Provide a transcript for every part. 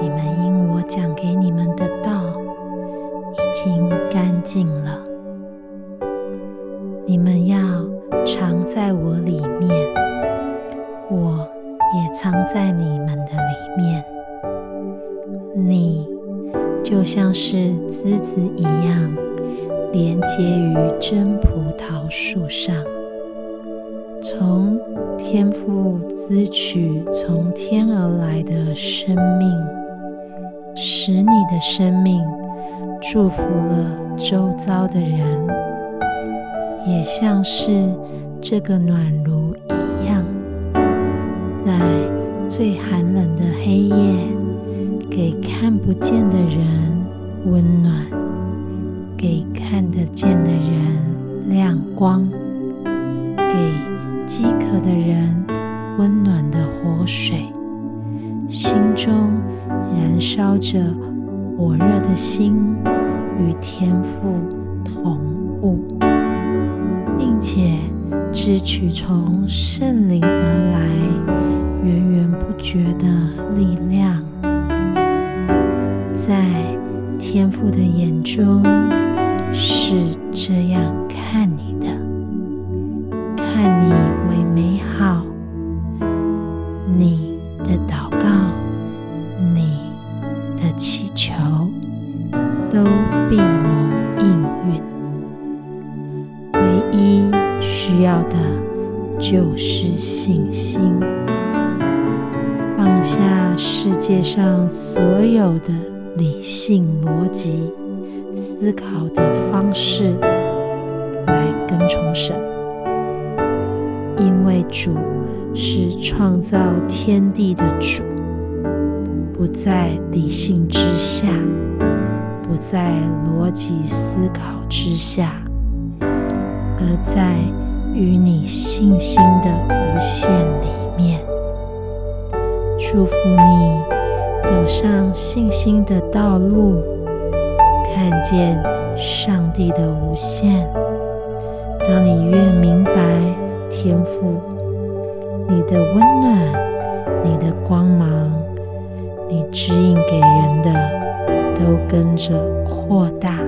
你们因我讲给你们的道已经干净了，你们要藏在我里面，我也藏在你们的里面。你就像是枝子一样，连接于真葡萄树上，从天父支取从天而来的生命。使你的生命祝福了周遭的人，也像是这个暖炉一样，在最寒冷的黑夜，给看不见的人温暖，给看得见的人亮光，给饥渴的人温暖的活水，心中。燃烧着火热的心，与天赋同步，并且支取从圣灵而来源源不绝的力量，在天赋的眼中是这样看你的，看你一需要的就是信心。放下世界上所有的理性逻辑思考的方式，来跟从神，因为主是创造天地的主。不在理性之下，不在逻辑思考之下，而在与你信心的无限里面。祝福你走上信心的道路，看见上帝的无限。当你越明白天赋，你的温暖，你的光芒。你指引给人的，都跟着扩大。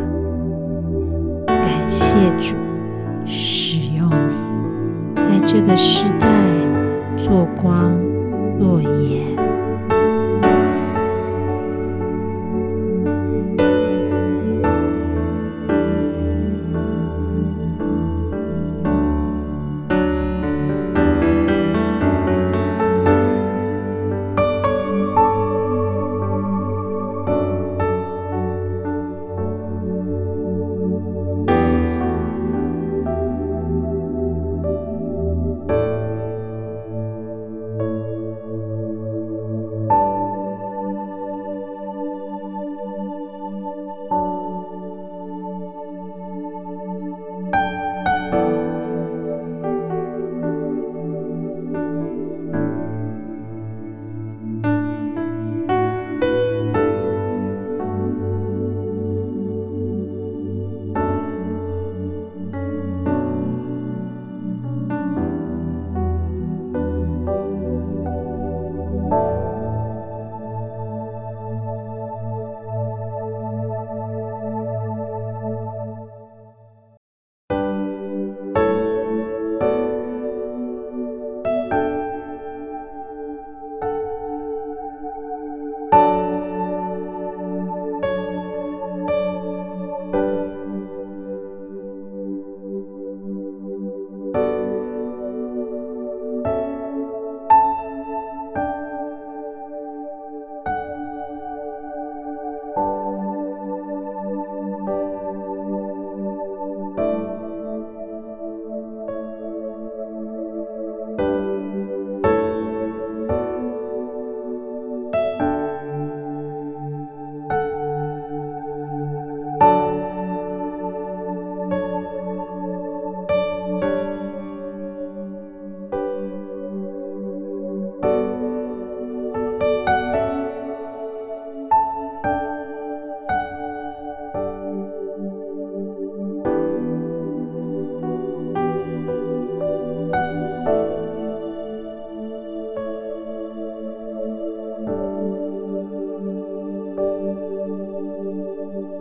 感谢主使用你，在这个时代做光做眼。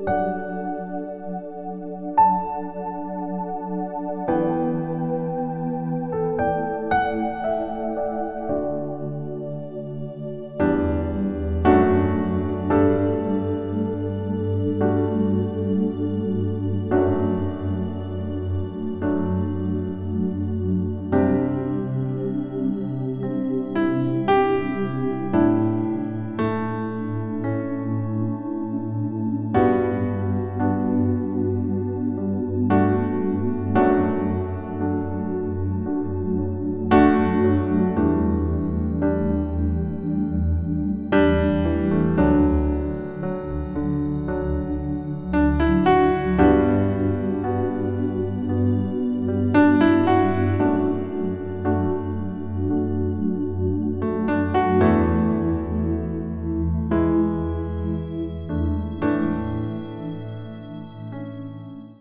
Música